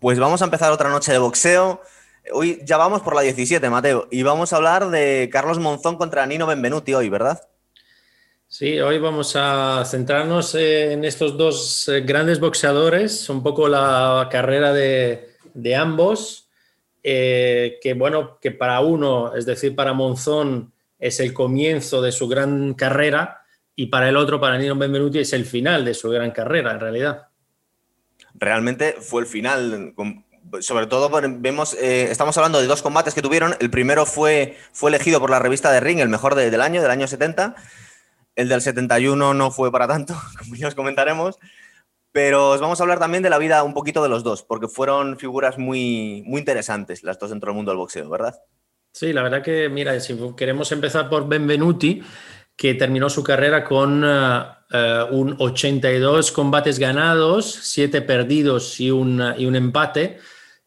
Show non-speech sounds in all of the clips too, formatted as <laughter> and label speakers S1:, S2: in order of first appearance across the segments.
S1: Pues vamos a empezar otra noche de boxeo. Hoy ya vamos por la 17, Mateo, y vamos a hablar de Carlos Monzón contra Nino Benvenuti hoy, ¿verdad?
S2: Sí, hoy vamos a centrarnos en estos dos eh, grandes boxeadores, un poco la carrera de, ambos, eh, que bueno, que para uno, es decir, para Monzón es el comienzo de su gran carrera y para el otro, para Nino Benvenuti, es el final de su gran carrera, en realidad
S1: realmente fue el final. Sobre todo vemos, eh, estamos hablando de dos combates que tuvieron. El primero fue, fue elegido por la revista de Ring, el mejor del año, del año 70. El del 71 no fue para tanto, <laughs> como ya os comentaremos. Pero os vamos a hablar también de la vida un poquito de los dos, porque fueron figuras muy, muy interesantes las dos dentro del mundo del boxeo, ¿verdad?
S2: Sí, la verdad que, mira, si queremos empezar por Benvenuti, que terminó su carrera con eh, un 82 combates ganados, 7 perdidos y un, y un empate.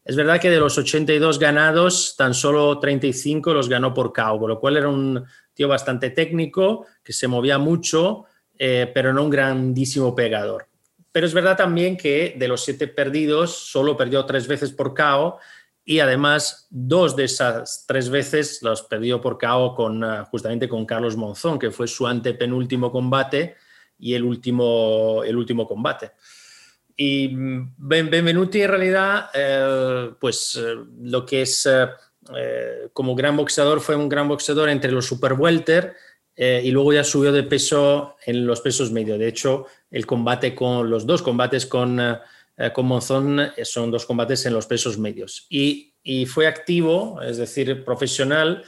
S2: Es verdad que de los 82 ganados, tan solo 35 los ganó por KO, lo cual era un tío bastante técnico, que se movía mucho, eh, pero no un grandísimo pegador. Pero es verdad también que de los 7 perdidos, solo perdió 3 veces por KO y además dos de esas tres veces los perdió por KO con, eh, justamente con Carlos Monzón, que fue su antepenúltimo combate y el último, el último combate. Y mm, Benvenuti en realidad, eh, pues eh, lo que es eh, como gran boxeador, fue un gran boxeador entre los super welter y luego ya subió de peso en los pesos medios. De hecho, el combate con los dos combates con, con Monzón son dos combates en los pesos medios. Y, y fue activo, es decir, profesional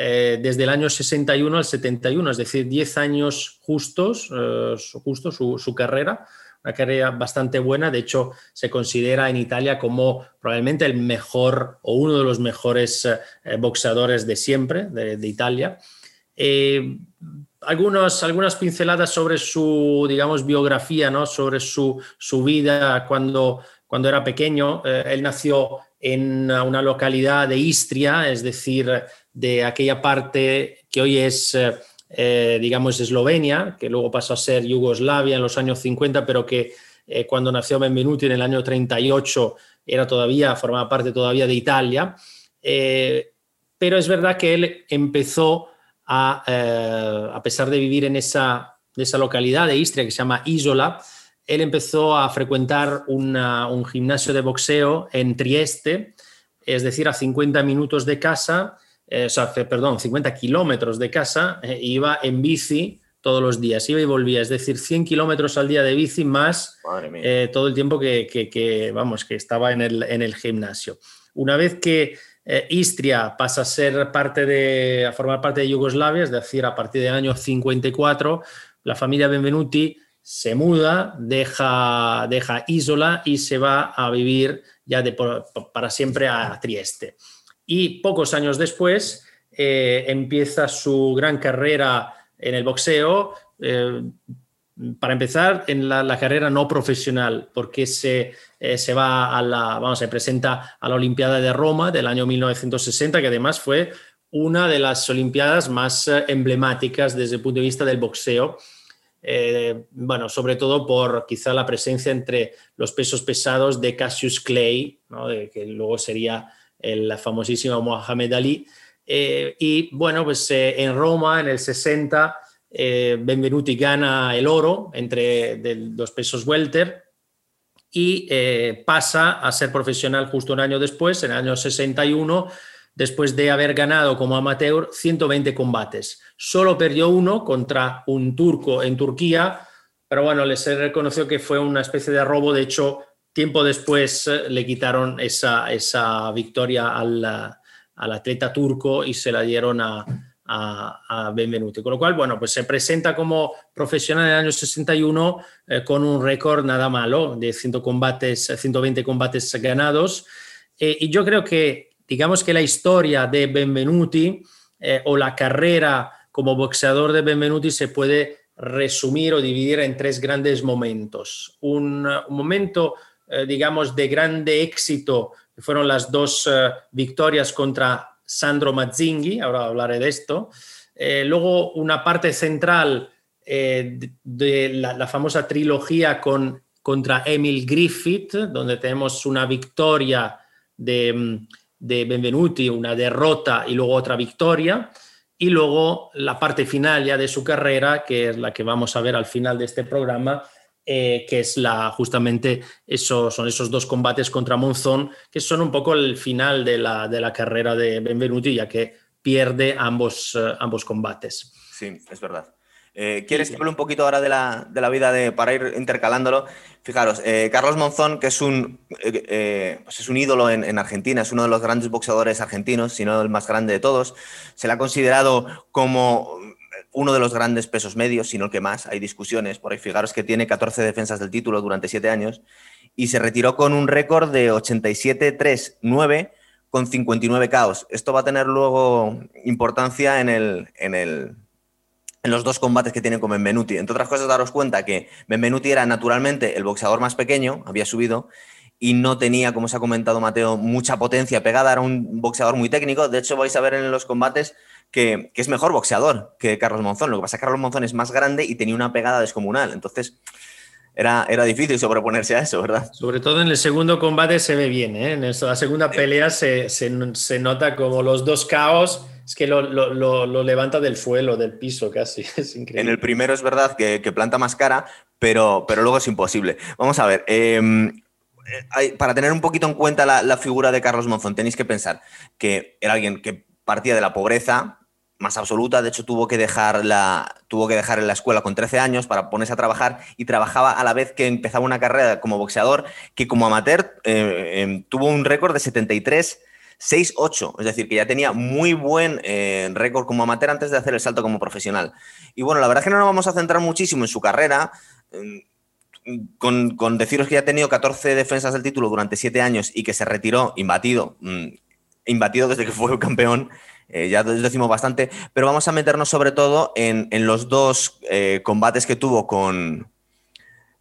S2: eh, desde el año 61 al 71, es decir, 10 años justos, eh, justo su, carrera, una carrera bastante buena, de hecho se considera en Italia como probablemente el mejor o uno de los mejores eh, boxeadores de siempre de, Italia. Algunos, algunas pinceladas sobre su, digamos, biografía, ¿no? sobre su, su vida cuando, cuando era pequeño. él nació en una localidad de Istria, es decir, de aquella parte que hoy es, eh, eh, digamos, Eslovenia, que luego pasó a ser Yugoslavia en los años 50, pero que eh, cuando nació Benvenuti en el año 38 era todavía, formaba parte todavía de Italia. pero es verdad que él empezó a, a pesar de vivir en esa, esa localidad de Istria que se llama Isola, él empezó a frecuentar un gimnasio de boxeo en Trieste, es decir, a 50 minutos de casa, eh, o sea, perdón, 50 kilómetros de casa, eh, iba en bici todos los días, iba y volvía, es decir, 100 kilómetros al día de bici más eh, todo el tiempo que, vamos, que estaba en el, en el gimnasio. Una vez que Istria pasa a ser parte de, a formar parte de Yugoslavia, es decir, a partir del año 54, la familia Benvenuti se muda, deja, deja Isola y se va a vivir ya de, para siempre a Trieste y pocos años después eh, empieza su gran carrera en el boxeo. Eh, para empezar, en la, carrera no profesional, porque se, eh, se va a la, vamos, se presenta a la Olimpiada de Roma del año 1960, que además fue una de las Olimpiadas más emblemáticas desde el punto de vista del boxeo. bueno, sobre todo por quizá la presencia entre los pesos pesados de Cassius Clay, que luego sería el famosísimo Mohamed Ali. Eh, y bueno, pues eh, en Roma, en el 60, eh, Benvenuti gana el oro entre los pesos welter y pasa a ser profesional justo un año después, en el año 61, después de haber ganado como amateur 120 combates. Solo perdió uno contra un turco en Turquía, pero bueno, les reconoció que fue una especie de robo, de hecho Tiempo después eh, le quitaron esa, esa victoria al, atleta turco y se la dieron a, a, Benvenuti. Con lo cual, bueno, pues se presenta como profesional en el año 61 eh, con un récord nada malo de 100 combates, 120 combates ganados. Eh, y yo creo que, digamos que la historia de Benvenuti o la carrera como boxeador de Benvenuti se puede resumir o dividir en tres grandes momentos. Un, momento eh, digamos, de grande éxito, que fueron las dos eh, victorias contra Sandro Mazzinghi, ahora hablaré de esto. Eh, luego una parte central de, la, famosa trilogía con, contra Emil Griffith, donde tenemos una victoria de, de Benvenuti, una derrota y luego otra victoria. Y luego la parte final ya de su carrera, que es la que vamos a ver al final de este programa, eh, que es la, justamente esos, son esos dos combates contra Monzón, que son un poco el final de la, de la carrera de Benvenuti, ya que pierde ambos, eh, ambos combates.
S1: Sí, es verdad. Eh, ¿Quieres que hable un poquito ahora de la, de la vida de, para ir intercalándolo? Fijaros, Carlos Monzón, que es un, pues es un ídolo en, en, Argentina, es uno de los grandes boxeadores argentinos, si no el más grande de todos, se le ha considerado como uno de los grandes pesos medios, sino el que más. Hay discusiones por ahí. Fijaros que tiene 14 defensas del título durante 7 años y se retiró con un récord de 87-3-9 con 59 caos. Esto va a tener luego importancia en, el, en, el, en los dos combates que tiene con Benvenuti. Entre otras cosas, daros cuenta que Benvenuti era naturalmente el boxeador más pequeño, había subido, y no tenía, como se ha comentado Mateo, mucha potencia pegada, era un boxeador muy técnico. De hecho, vais a ver en los combates que, es mejor boxeador que Carlos Monzón. Lo que pasa es que Carlos Monzón es más grande y tenía una pegada descomunal. Entonces, era, era difícil sobreponerse a eso, ¿verdad?
S2: Sobre todo en el segundo combate se ve bien, ¿eh? En la segunda pelea se, se, nota como los dos caos. Es que lo, lo, levanta del suelo, del piso casi. <laughs> Es increíble.
S1: En el primero es verdad que, planta más cara, pero, pero luego es imposible. Vamos a ver. Em, para tener un poquito en cuenta la, la, figura de Carlos Monzón, tenéis que pensar que era alguien que partía de la pobreza, más absoluta, de hecho tuvo que, dejar la, tuvo que dejar en la escuela con 13 años para ponerse a trabajar y trabajaba a la vez que empezaba una carrera como boxeador que como amateur eh, em, tuvo un récord de 73. 6-8, es decir, que ya tenía muy buen eh, récord como amateur antes de hacer el salto como profesional. Y bueno, la verdad es que no nos vamos a centrar muchísimo en su carrera, em, con, con, deciros que ya ha tenido 14 defensas del título durante 7 años y que se retiró imbatido, mm, imbatido desde que <laughs> fue campeón, eh, ya decimos bastante, pero vamos a meternos sobre todo en, los dos eh, combates que tuvo con,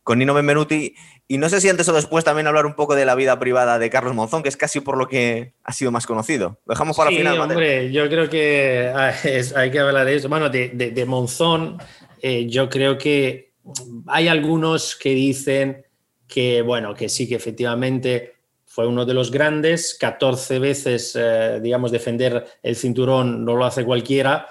S1: con Nino Benvenuti. Y no sé si antes o después también hablar un poco de la vida privada de Carlos Monzón, que es casi por lo que ha sido más conocido. Lo dejamos para
S2: sí,
S1: final.
S2: Hombre, yo creo que <laughs> hay que hablar de eso. Bueno, de, Monzón, eh, yo creo que hay algunos que dicen que, bueno, que sí, que efectivamente fue uno de los grandes, 14 veces, eh, digamos, defender el cinturón no lo hace cualquiera,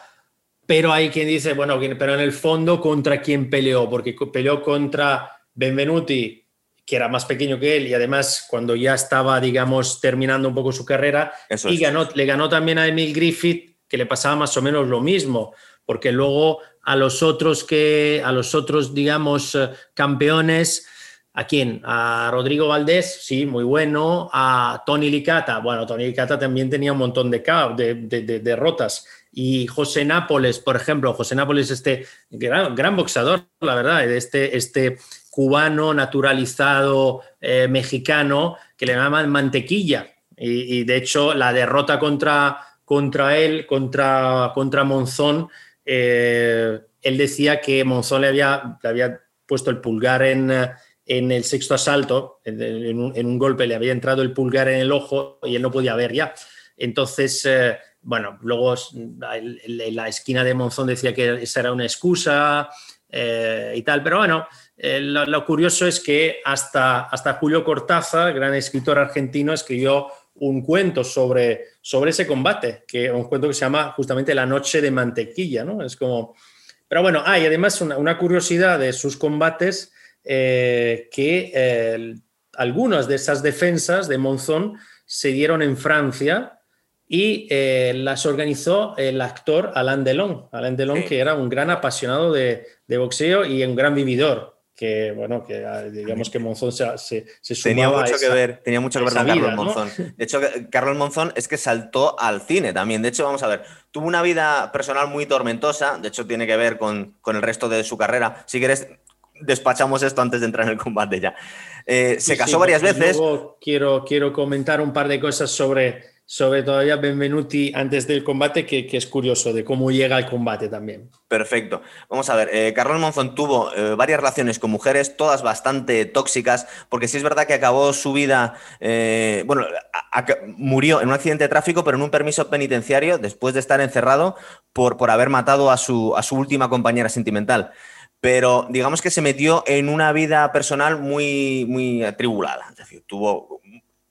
S2: pero hay quien dice, bueno, pero en el fondo, ¿contra quién peleó? Porque peleó contra Benvenuti, que era más pequeño que él y además cuando ya estaba, digamos, terminando un poco su carrera, y ganó, le ganó también a Emil Griffith, que le pasaba más o menos lo mismo, porque luego a los otros que, a los otros, digamos, eh, campeones, ¿A quién? A Rodrigo Valdés, sí, muy bueno. A Tony Licata, bueno, Tony Licata también tenía un montón de, de, derrotas. Y José Nápoles, por ejemplo, José Nápoles, este gran, gran boxador, la verdad, este, este cubano naturalizado eh, mexicano que le llaman mantequilla. Y, de hecho, la derrota contra, contra él, contra, contra Monzón, eh, él decía que Monzón le había, le había puesto el pulgar en en el sexto asalto, en un, golpe le había entrado el pulgar en el ojo y él no podía ver ya. Entonces, eh, bueno, luego en la esquina de Monzón decía que esa era una excusa eh, y tal, pero bueno, eh, lo, curioso es que hasta, hasta Julio Cortázar, gran escritor argentino, escribió un cuento sobre, sobre ese combate, que un cuento que se llama justamente La noche de mantequilla, ¿no? Es como... Pero bueno, hay además una curiosidad de sus combates eh, que eh, algunas de esas defensas de Monzón se dieron en Francia y eh, las organizó el actor Alain Delon. Alain Delon, que era un gran apasionado de, boxeo y un gran vividor. Que bueno, que ah, digamos que Monzón se, se,
S1: tenía mucho que ver, tenía mucho que ver con Carlos Monzón. De hecho, Carlos Monzón es que saltó al cine también. De hecho, vamos a ver, tuvo una vida personal muy tormentosa. De hecho, tiene que ver con, con el resto de su carrera. Si quieres, despachamos esto antes de entrar en el combate ya. Eh, se casó varias veces.
S2: Quiero, quiero comentar un par de cosas sobre, sobre todavía Benvenuti antes del combate, que, es curioso de cómo llega al combate también.
S1: Perfecto. Vamos a ver, eh, Carlos Monzón tuvo eh, varias relaciones con mujeres, todas bastante tóxicas, porque sí es verdad que acabó su vida, bueno, murió en un accidente de tráfico, pero en un permiso penitenciario después de estar encerrado por, por haber matado a su, a su última compañera sentimental. pero digamos que se metió en una vida personal muy, muy atribulada. Es decir, tuvo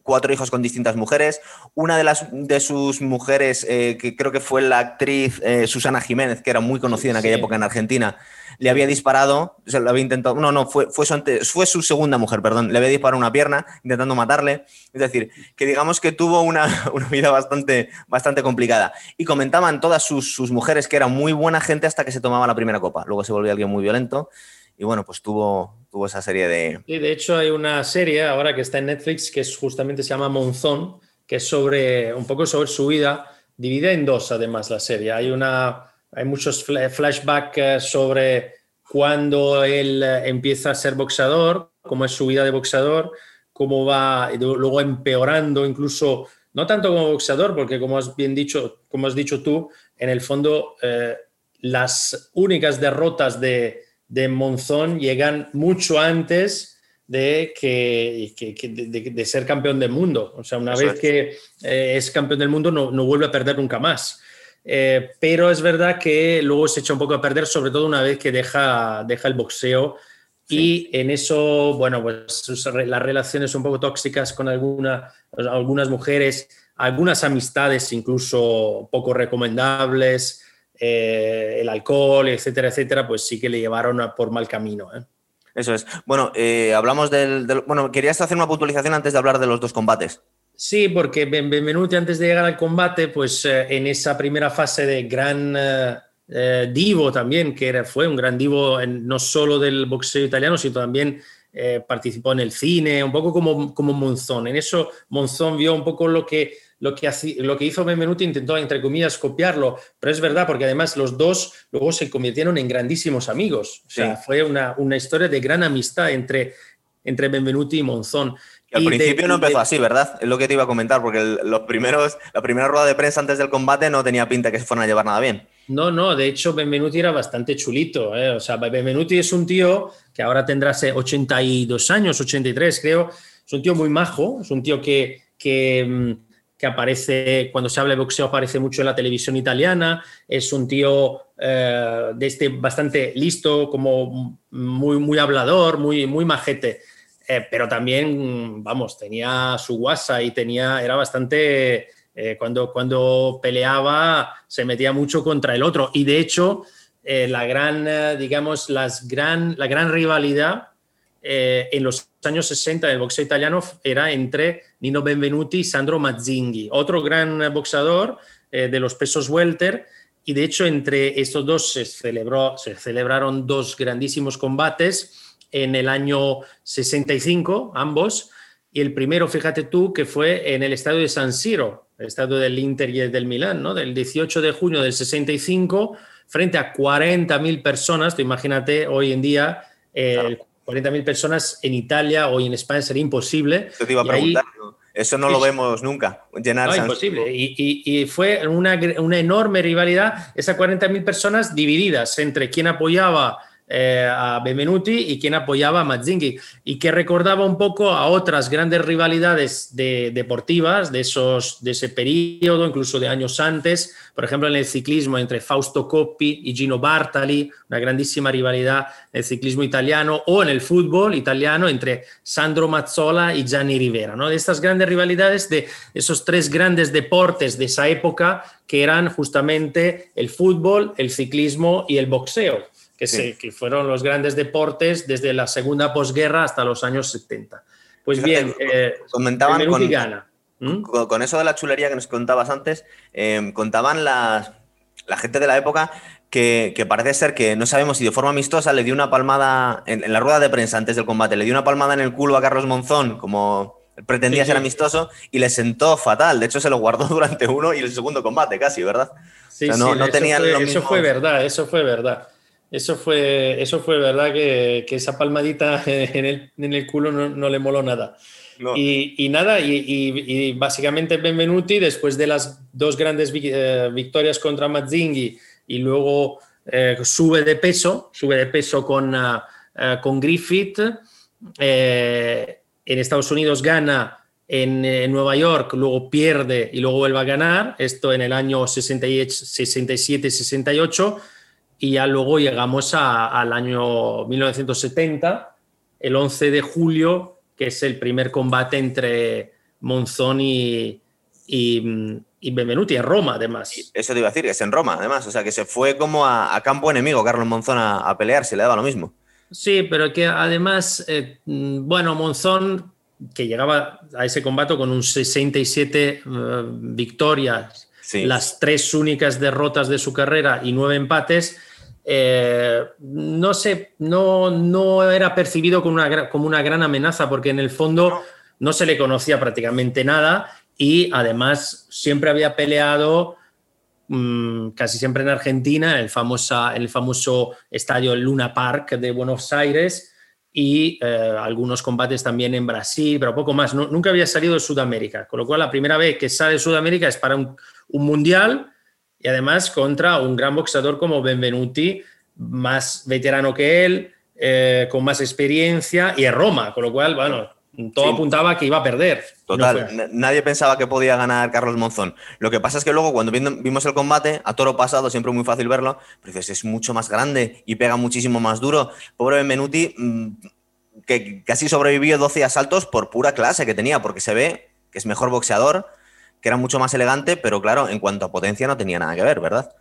S1: cuatro hijos con distintas mujeres. Una de, las, de sus mujeres, eh, que creo que fue la actriz eh, Susana Jiménez, que era muy conocida en aquella época en Argentina, le había disparado, se lo había intentado, no, no, fue, fue, su fue su segunda mujer, perdón, le había disparado una pierna intentando matarle. Es decir, que digamos que tuvo <laughs> una, vida bastante, bastante complicada. Y comentaban todas sus, sus mujeres que era muy buena gente hasta que se tomaba la primera copa. Luego se volvió alguien muy violento y bueno, pues tuvo, tuvo esa serie de...
S2: Sí, de hecho hay una serie ahora que está en Netflix que es, justamente se llama Monzón, que es sobre un poco sobre su vida, dividida en dos además la serie. Hay, una, hay muchos flashbacks eh, sobre cuando él eh, empieza a ser boxeador, cómo es su vida de boxeador, cómo va luego empeorando incluso, no tanto como boxeador, porque como has bien dicho, como has dicho tú, en el fondo eh, las únicas derrotas de, de Monzón llegan mucho antes de, que, de, ser campeón del mundo. O sea, una vez que eh, es campeón del mundo no, no, vuelve a perder nunca más. Eh, pero es verdad que luego se echa un poco a perder, sobre todo una vez que deja, deja el boxeo. Y en eso, bueno, pues las relaciones un poco tóxicas con alguna, algunas mujeres, algunas amistades incluso poco recomendables, eh, el alcohol, etcétera, etcétera, pues sí que le llevaron por mal camino. ¿eh?
S1: Eso es. Bueno, eh, hablamos del, Bueno, querías hacer una puntualización antes de hablar de los dos combates.
S2: Sí, porque Benvenuti antes de llegar al combate, pues en esa primera fase de gran divo también, que era, fue un gran divo no solo del boxeo italiano, sino también participó en el cine, un poco como, como Monzón. En eso Monzón vio un poco lo que lo que, lo que hizo Benvenuti intentó, entre comillas, copiarlo, pero es verdad, porque además los dos luego se convirtieron en grandísimos amigos. O sea, fue una, historia de gran amistad entre, entre Benvenuti y Monzón.
S1: al principio no empezó así, ¿verdad? Es lo que te iba a comentar, porque los primeros, la primera rueda de prensa antes del combate no tenía pinta que se fueran a llevar nada bien.
S2: No, no, de hecho Benvenuti era bastante chulito. ¿eh? O sea, Benvenuti es un tío que ahora tendrá 82 años, 83 creo. Es un tío muy majo, es un tío que, que mm, que aparece, cuando se habla de boxeo, aparece mucho en la televisión italiana. Es un tío eh, de este bastante listo, como muy, muy hablador, muy, muy majete. Eh, pero también, vamos, tenía su guasa y tenía, era bastante, eh, cuando, cuando peleaba, se metía mucho contra el otro. Y de hecho, la gran, digamos, las gran, la gran rivalidad en los años 60 del boxeo italiano era entre Nino Benvenuti y Sandro Mazzinghi, otro gran boxeador eh, de los pesos welter. Y de hecho, entre estos dos se, celebró, se celebraron dos grandísimos combates en el año 65, ambos. Y el primero, fíjate tú, que fue en el estadio de San Siro, el estadio del Inter y del Milán, ¿no? del 18 de junio del 65, frente a 40.000 personas. Tú imagínate hoy en día el 40.000 personas en Italia o en España sería imposible.
S1: te iba a preguntar, eso no lo vemos nunca,
S2: llenar no, imposible. Y, y, fue una, una, enorme rivalidad, esas 40.000 personas divididas entre quien apoyaba eh, a Benvenuti y quien apoyaba a Mazzinghi y que recordaba un poco a otras grandes rivalidades de, deportivas de, esos, de ese periodo, incluso de años antes, por ejemplo en el ciclismo entre Fausto Coppi y Gino Bartali, una grandísima rivalidad en el ciclismo italiano, o en el fútbol italiano entre Sandro Mazzola y Gianni Rivera, ¿no? de estas grandes rivalidades de esos tres grandes deportes de esa época que eran justamente el fútbol, el ciclismo y el boxeo que, que fueron los grandes deportes desde la segunda posguerra hasta los años 70. Pues bien,
S1: eh, comentaban con, gana. Con, eso de la chulería que nos contabas antes, eh, contaban la gente de la época que, parece ser que no sabemos si de forma amistosa le dio una palmada en, la rueda de prensa antes del combate, le dio una palmada en el culo a Carlos Monzón, como pretendía ser amistoso, y le sentó fatal. De hecho, se lo guardó <laughs> durante uno y el segundo combate casi, ¿verdad?
S2: Sí, no, no tenían eso fue verdad, eso fue verdad. Eso fue, eso fue verdad que, esa palmadita <laughs> en el, en el culo no, le moló nada. Y, nada, y, básicamente Benvenuti, después de las dos grandes eh, victorias contra Mazzinghi y luego eh, sube de peso, sube de peso con, ah, ah, con Griffith, eh, en Estados Unidos gana en, en, Nueva York, luego pierde y luego vuelve a ganar, esto en el año 67-68 y ya luego llegamos al año 1970, el 11 de julio, que es el primer combate entre Monzón y, y, Benvenuti, en Roma además.
S1: Eso te iba a decir, es en Roma además, o sea que se fue como a, campo enemigo Carlos Monzón a, a, pelear, se le daba lo mismo.
S2: Sí, pero que además, eh, bueno, Monzón, que llegaba a ese combate con un 67 eh, victorias, las tres únicas derrotas de su carrera y nueve empates, eh, no sé, no, no era percibido como una, como una gran amenaza, porque en el fondo no. se le conocía prácticamente nada y además siempre había peleado mm, casi siempre en Argentina, en el, famosa, el famoso estadio Luna Park de Buenos Aires y eh, algunos combates también en Brasil, pero poco más. nunca había salido de Sudamérica, con lo cual la primera vez que sale de Sudamérica es para un, un mundial y además contra un gran boxeador como Benvenuti, más veterano que él, eh, con más experiencia y en Roma, con lo cual, bueno, todo apuntaba que iba a perder.
S1: Total, nadie pensaba que podía ganar Carlos Monzón. Lo que pasa es que luego cuando vimos el combate, a toro pasado, siempre muy fácil verlo, pero dices, es mucho más grande y pega muchísimo más duro. Pobre Benvenuti, mm, que casi sobrevivió 12 asaltos por pura clase que tenía, porque se ve que es mejor boxeador, que era mucho más elegante, pero claro, en cuanto a potencia no tenía nada que ver, ¿verdad?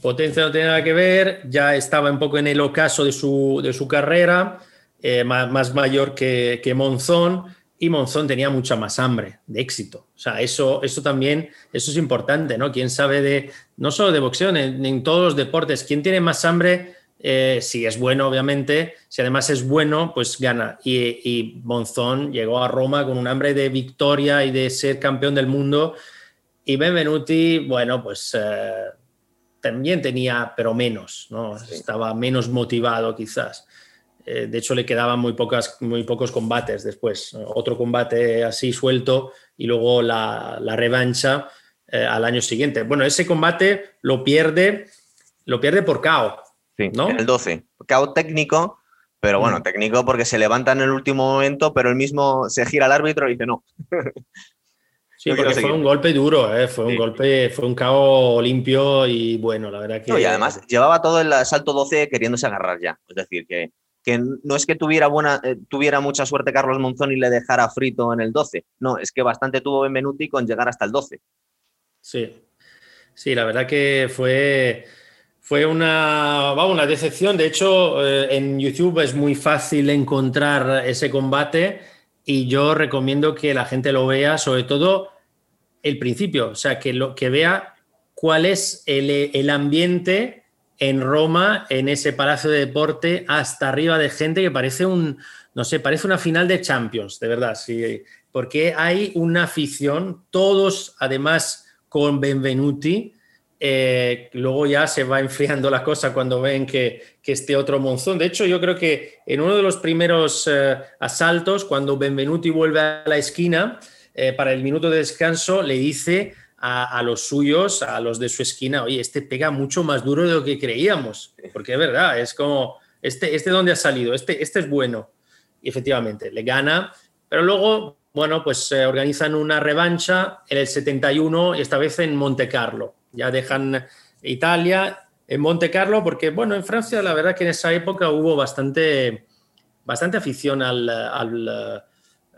S2: Potencia no tenía nada que ver, ya estaba un poco en el ocaso de su, de su carrera, eh, más, mayor que, que, Monzón, y Monzón tenía mucha más hambre de éxito. O sea, eso, eso también, eso es importante, ¿no? Quién sabe de, no solo de boxeo, en, en todos los deportes, quién tiene más hambre, eh, si es bueno, obviamente, si además es bueno, pues gana. Y, y, Monzón llegó a Roma con un hambre de victoria y de ser campeón del mundo. Y Benvenuti, bueno, pues eh, también tenía, pero menos, ¿no? Estaba menos motivado quizás. Eh, de hecho, le quedaban muy, pocas, muy pocos combates después. Otro combate así suelto y luego la, la revancha al año siguiente. Bueno, ese combate lo pierde, lo pierde por KO
S1: Sí, ¿no? el 12. Cao técnico, pero bueno, mm. técnico porque se levanta en el último momento, pero él mismo se gira al árbitro y dice no.
S2: Sí, <laughs> porque fue un golpe duro, ¿eh? fue un golpe, fue un cao limpio y bueno, la verdad que.
S1: y además llevaba todo el asalto 12 queriéndose agarrar ya. Es decir, que, que no es que tuviera, buena, eh, tuviera mucha suerte Carlos Monzón y le dejara frito en el 12. No, es que bastante tuvo Benvenuti con llegar hasta el 12.
S2: Sí, sí, la verdad que fue fue una, una decepción. De hecho, eh, en YouTube es muy fácil encontrar ese combate y yo recomiendo que la gente lo vea, sobre todo el principio, o sea, que, lo, que vea cuál es el, ambiente en Roma, en ese palacio de deporte, hasta arriba de gente que parece un, no sé, parece una final de Champions, de verdad, sí, porque hay una afición, todos además con Benvenuti, eh, luego ya se va enfriando la cosa cuando ven que, este otro monzón. De hecho, yo creo que en uno de los primeros eh, asaltos, cuando Benvenuti vuelve a la esquina eh, para el minuto de descanso, le dice a, los suyos, a los de su esquina, oye, este pega mucho más duro de lo que creíamos, porque es verdad, es como, este, este dónde ha salido, este, este es bueno. Y efectivamente, le gana, pero luego, bueno, pues se organizan una revancha en el 71, esta vez en Monte Carlo. Ya dejan Italia en Monte Carlo, porque bueno, en Francia la verdad que en esa época hubo bastante, bastante afición al, al,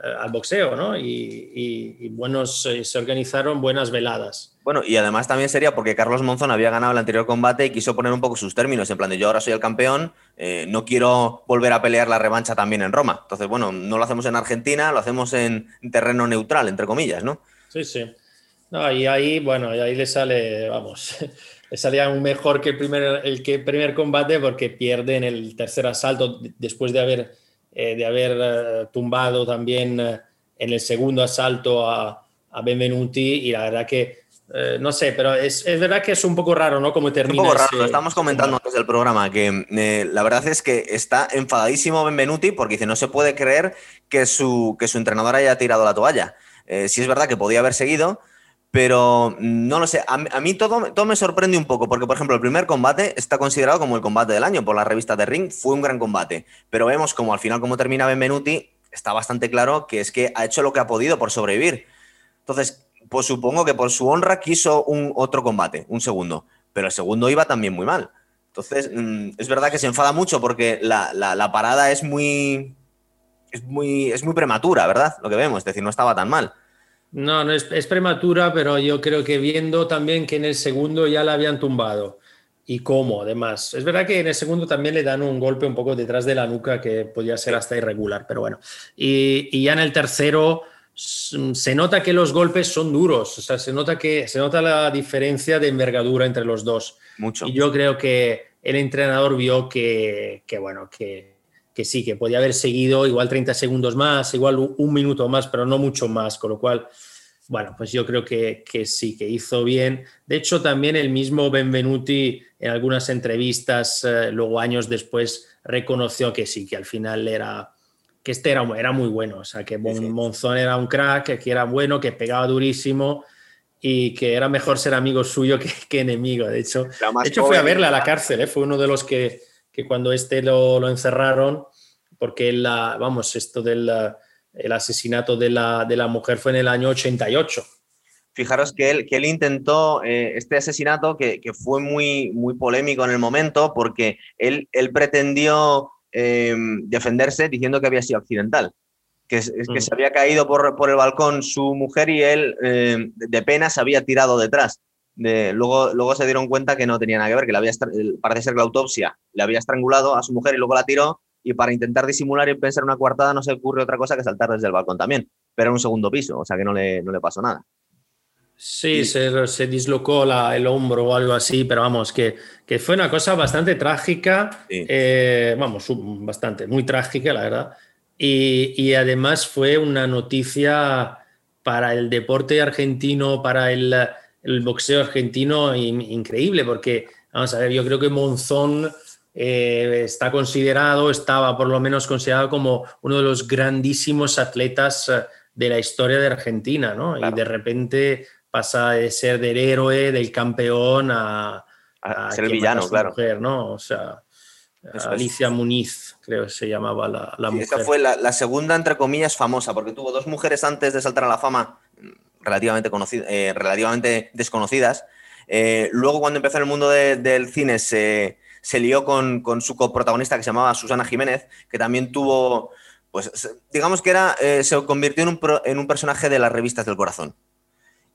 S2: eh, boxeo, ¿no? Y, buenos, eh, se organizaron buenas veladas.
S1: Bueno, y además también sería porque Carlos Monzón había ganado el anterior combate y quiso poner un poco sus términos, en plan de yo ahora soy el campeón, eh, no quiero volver a pelear la revancha también en Roma. Entonces, bueno, no lo hacemos en Argentina, lo hacemos en terreno neutral, entre comillas, ¿no?
S2: Sí, sí. No, y ahí, bueno, y ahí le sale, vamos, <laughs> le salía un mejor que el primer, el que primer combate porque pierde en el tercer asalto después de haber, eh, de haber eh, tumbado también eh, en el segundo asalto a, a, Benvenuti y la verdad que, no sé, pero es, es, verdad que es un poco raro, ¿no? Como termina.
S1: Un poco raro, lo estamos comentando antes del programa, que la verdad es que está enfadadísimo Benvenuti porque dice, no se puede creer que su, que su entrenador haya tirado la toalla. sí es verdad que podía haber seguido, pero no lo sé, a, mí todo, me sorprende un poco, porque por ejemplo el primer combate está considerado como el combate del año por la revista de Ring, fue un gran combate, pero vemos como al final como termina Benvenuti, está bastante claro que es que ha hecho lo que ha podido por sobrevivir. Entonces, pues supongo que por su honra quiso un otro combate, un segundo, pero el segundo iba también muy mal. Entonces, mm, es verdad que se enfada mucho porque la, parada es muy, es muy, es muy prematura, ¿verdad? Lo que vemos, es decir, no estaba tan mal.
S2: No, no es, es, prematura, pero yo creo que viendo también que en el segundo ya la habían tumbado y cómo, además. Es verdad que en el segundo también le dan un golpe un poco detrás de la nuca que podía ser hasta irregular, pero bueno. Y, y ya en el tercero se nota que los golpes son duros, o sea, se nota que se nota la diferencia de envergadura entre los dos.
S1: Mucho.
S2: Y yo creo que el entrenador vio que, que bueno, que, que, sí, que podía haber seguido igual 30 segundos más, igual un minuto más, pero no mucho más, con lo cual, bueno, pues yo creo que, que sí, que hizo bien. De hecho, también el mismo Benvenuti en algunas entrevistas, eh, luego años después, reconoció que sí, que al final era que este era, era muy bueno, o sea, que Monzón era un crack, que era bueno, que pegaba durísimo y que era mejor ser amigo suyo que, enemigo. De hecho, de hecho fue a verle a la cárcel, ¿eh? fue uno de los que, que cuando este lo, lo, encerraron, porque la, vamos, esto del el asesinato de la, de la mujer fue en el año 88.
S1: Fijaros que él, que él intentó eh, este asesinato que, que, fue muy, muy polémico en el momento porque él, él pretendió Em, defenderse diciendo que había sido accidental, que, que mm. se había caído por, por, el balcón su mujer y él em, de pena se había tirado detrás. De, luego, luego se dieron cuenta que no tenía nada que ver, que le había, parece ser que la autopsia le había estrangulado a su mujer y luego la tiró y para intentar disimular y pensar una coartada no se ocurre otra cosa que saltar desde el balcón también, pero en un segundo piso, o sea que no le, no le pasó nada.
S2: Sí, se, se, dislocó la, el hombro o algo así, pero vamos, que, que fue una cosa bastante trágica, eh, vamos, bastante, muy trágica, la verdad. Y, y, además fue una noticia para el deporte argentino, para el, el boxeo argentino increíble, porque, vamos a ver, yo creo que Monzón eh, está considerado, estaba por lo menos considerado como uno de los grandísimos atletas eh, de la historia de Argentina, ¿no? Y de repente pasa de ser del héroe, del campeón a,
S1: ser el villano, claro.
S2: Mujer, ¿no? O sea, Alicia Muniz, creo que se llamaba la, la mujer.
S1: Esa fue la, segunda, entre comillas, famosa, porque tuvo dos mujeres antes de saltar a la fama relativamente, eh, relativamente desconocidas. Eh, luego, cuando empezó en el mundo del cine, se, se lió con, con, su coprotagonista que se llamaba Susana Jiménez, que también tuvo, pues, digamos que era, eh, se convirtió en un, en un personaje de las revistas del corazón.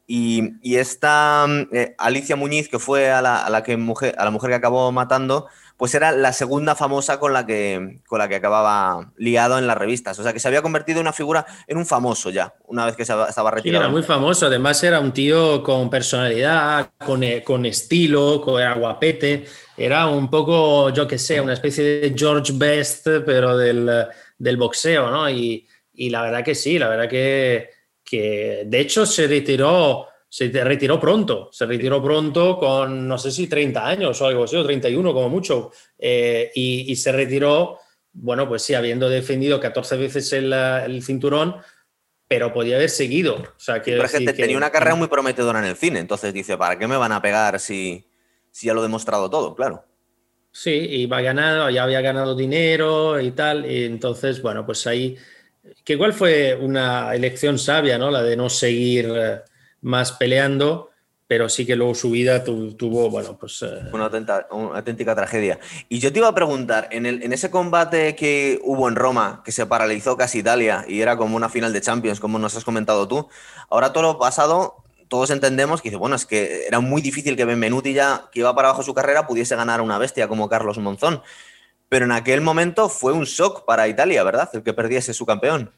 S1: Y, esta mm, eh, Alicia Muñiz, que fue a la, que mujer, a la mujer que acabó matando, pues era la segunda famosa con la, que, con la que acababa liado en las revistas. O sea, que se había convertido en una figura, en un famoso ya, una vez que estaba retirado.
S2: era muy famoso. Además, era un tío con personalidad, con, eh, con estilo, con, era guapete. Era un poco, yo qué sé, una especie de George Best, pero del, del boxeo, ¿no? Y, y la verdad que sí, la verdad que que de hecho se retiró, se retiró pronto, se retiró pronto con no sé si 30 años o algo así, o 31 como mucho, eh, y, se retiró, bueno, pues sí, habiendo defendido 14 veces el, cinturón, pero podía haber seguido. O sea, que,
S1: gente tenía una carrera muy prometedora en el cine, entonces dice, ¿para qué me van a pegar si, si ya lo he demostrado todo? Claro.
S2: Sí, y va ganado, ya había ganado dinero y tal, y entonces, bueno, pues ahí que igual fue una elección sabia, ¿no? La de no seguir eh, más peleando, pero sí que luego su vida tuvo, bueno, pues...
S1: Eh, una, auténtica tragedia. Y yo te iba a preguntar, en, el, en ese combate que hubo en Roma, que se paralizó casi Italia y era como una final de Champions, como nos has comentado tú, ahora todo lo pasado, todos entendemos que bueno, es que era muy difícil que Benvenuti ya, que iba para abajo su carrera, pudiese ganar a una bestia como Carlos Monzón pero en aquel momento fue un shock para Italia, ¿verdad? El que perdiese su campeón.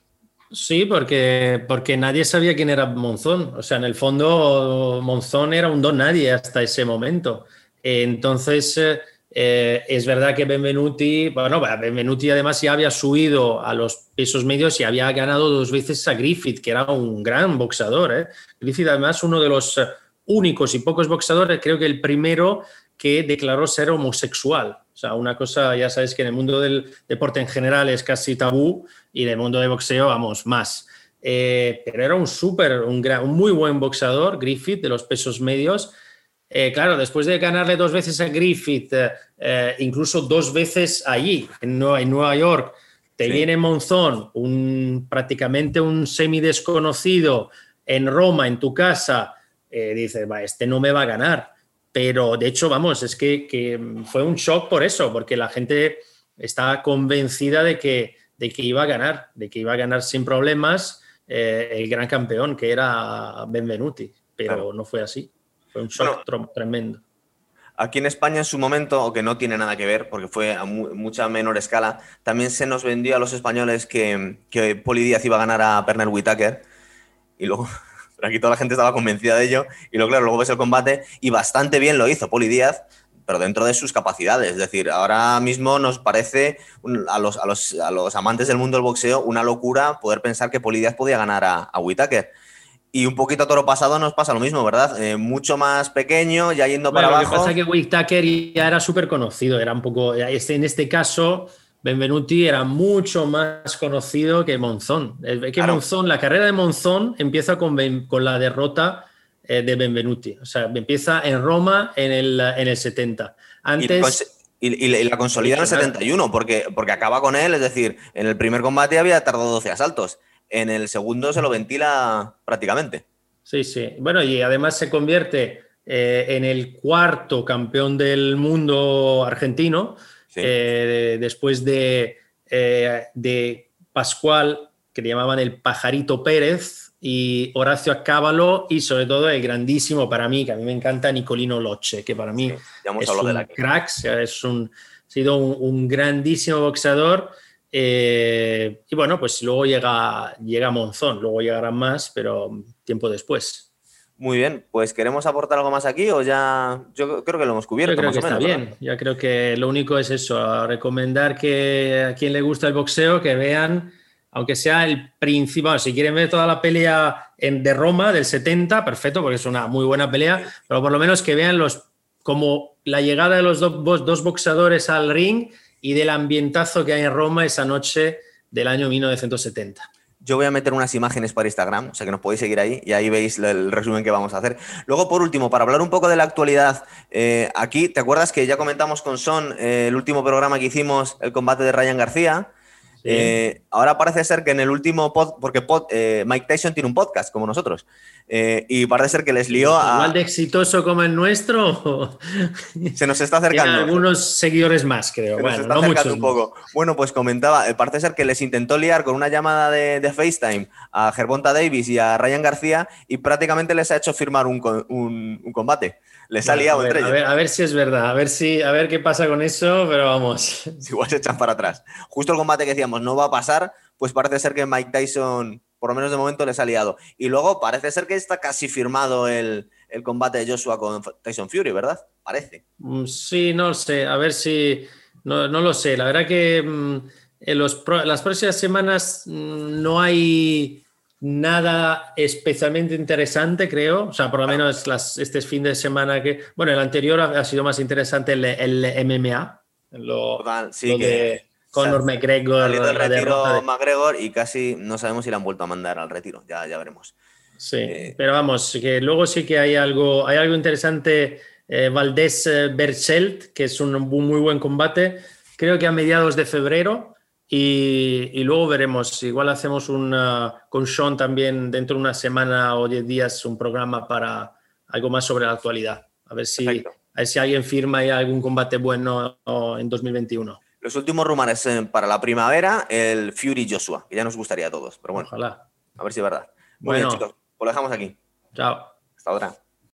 S2: Sí, porque, porque nadie sabía quién era Monzón. O sea, en el fondo Monzón era un don nadie hasta ese momento. Entonces, eh, es verdad que Benvenuti, bueno, Benvenuti además ya había subido a los pesos medios y había ganado dos veces a Griffith, que era un gran boxador. ¿eh? Griffith además uno de los únicos y pocos boxadores, creo que el primero que declaró ser homosexual. O sea, una cosa, ya sabes que en el mundo del deporte en general es casi tabú y en el mundo de boxeo, vamos, más. Eh, pero era un súper, un, muy buen boxeador, Griffith, de los pesos medios. Eh, claro, después de ganarle dos veces a Griffith, eh, incluso dos veces allí, en Nueva, York, te viene Monzón, un, prácticamente un semi desconocido en Roma, en tu casa, dices, va, este no me va a ganar pero de hecho, vamos, es que, fue un shock por eso, porque la gente estaba convencida de que, de que iba a ganar, de que iba a ganar sin problemas eh, el gran campeón, que era Benvenuti, pero no fue así. Fue un shock tremendo.
S1: Aquí en España en su momento, aunque no tiene nada que ver, porque fue a mucha menor escala, también se nos vendió a los españoles que, que Poli Díaz iba a ganar a Pernell Whitaker. Y luego, aquí toda la gente estaba convencida de ello. Y luego, claro, luego ves el combate y bastante bien lo hizo Poli Díaz, pero dentro de sus capacidades. Es decir, ahora mismo nos parece a los, a los, a los amantes del mundo del boxeo una locura poder pensar que Poli Díaz podía ganar a, a Whitaker. Y un poquito a toro pasado nos pasa lo mismo, ¿verdad? Eh, mucho más pequeño, ya yendo para abajo. Lo que
S2: pasa es que ya era súper conocido, era un poco. En este caso, Benvenuti era mucho más conocido que Monzón. Que Monzón, la carrera de Monzón empieza con, con la derrota eh, de Benvenuti. O sea, empieza en Roma en el, en el 70. Antes.
S1: Y, la consolida en el 71, porque, porque acaba con él, es decir, en el primer combate había tardado 12 asaltos en el segundo se lo ventila prácticamente.
S2: Sí, sí. Bueno, y además se convierte eh, en el cuarto campeón del mundo argentino, eh, después de, eh, de Pascual, que le llamaban el Pajarito Pérez, y Horacio Acábalo, y sobre todo el grandísimo para mí, que a mí me encanta, Nicolino Loche, que para mí es un crack, es un, ha sido un grandísimo boxeador eh, y bueno, pues luego llega, llega Monzón, luego llegarán más, pero tiempo después.
S1: Muy bien, pues ¿queremos aportar algo más aquí o ya? Yo creo que lo hemos cubierto.
S2: creo que está bien, ya creo que lo único es eso, recomendar que a quien le gusta el boxeo que vean, aunque sea el principal, si quieren ver toda la pelea en, de Roma del 70, perfecto, porque es una muy buena pelea, pero por lo menos que vean los como la llegada de los dos, dos boxeadores al ring y del ambientazo que hay en Roma esa noche del año 1970.
S1: Yo voy a meter unas imágenes para Instagram, o sea que nos podéis seguir ahí y ahí veis el resumen que vamos a hacer. Luego, por último, para hablar un poco de la actualidad, eh, aquí, ¿te acuerdas que ya comentamos con Son eh, el último programa que hicimos, el combate de Ryan García? Eh, ahora parece ser que en el último pod, porque eh, Mike Tyson tiene un podcast como nosotros, eh, y parece ser que les lió
S2: a. Igual de exitoso como el nuestro.
S1: Se nos está acercando.
S2: Tiene algunos seguidores más, creo.
S1: bueno, no muchos. un poco. Bueno, pues comentaba, parece ser que les intentó liar con una llamada de, FaceTime a Gervonta Davis y a Ryan García, y prácticamente les ha hecho firmar un, un combate. Les ha liado
S2: entre
S1: ellos.
S2: A ver, si es verdad, a ver, si, a ver qué pasa con eso, pero vamos. <laughs>
S1: igual se echan para atrás. Justo el combate que decíamos no va a pasar, pues parece ser que Mike Tyson, por lo menos de momento, les ha liado. Y luego parece ser que está casi firmado el, combate de Joshua con Tyson Fury, ¿verdad? Parece.
S2: Mm, sí, no sé, a ver si. No, lo sé. La verdad que mm, en los, las próximas semanas mm, no hay nada especialmente interesante, creo. O sea, por lo menos las, este fin de semana que. Bueno, el anterior ha, sido más interesante el, el MMA. Lo,
S1: sí,
S2: que. Conor McGregor.
S1: el retiro McGregor y casi no sabemos si le han vuelto a mandar al retiro. Ya, ya veremos.
S2: Sí, eh, pero vamos, que luego sí que hay algo, hay algo interesante. Eh, Valdés eh, Berchelt, que es un muy buen combate. Creo que a mediados de febrero. Y, luego veremos, igual hacemos una, con Sean también dentro de una semana o diez días un programa para algo más sobre la actualidad. A ver si, a ver si alguien firma y algún combate bueno en 2021.
S1: Los últimos rumores para la primavera, el Fury Joshua, que ya nos gustaría a todos. Pero bueno,
S2: Ojalá.
S1: a ver si es verdad. bueno, chicos, pues lo dejamos aquí.
S2: Chao.
S1: Hasta otra.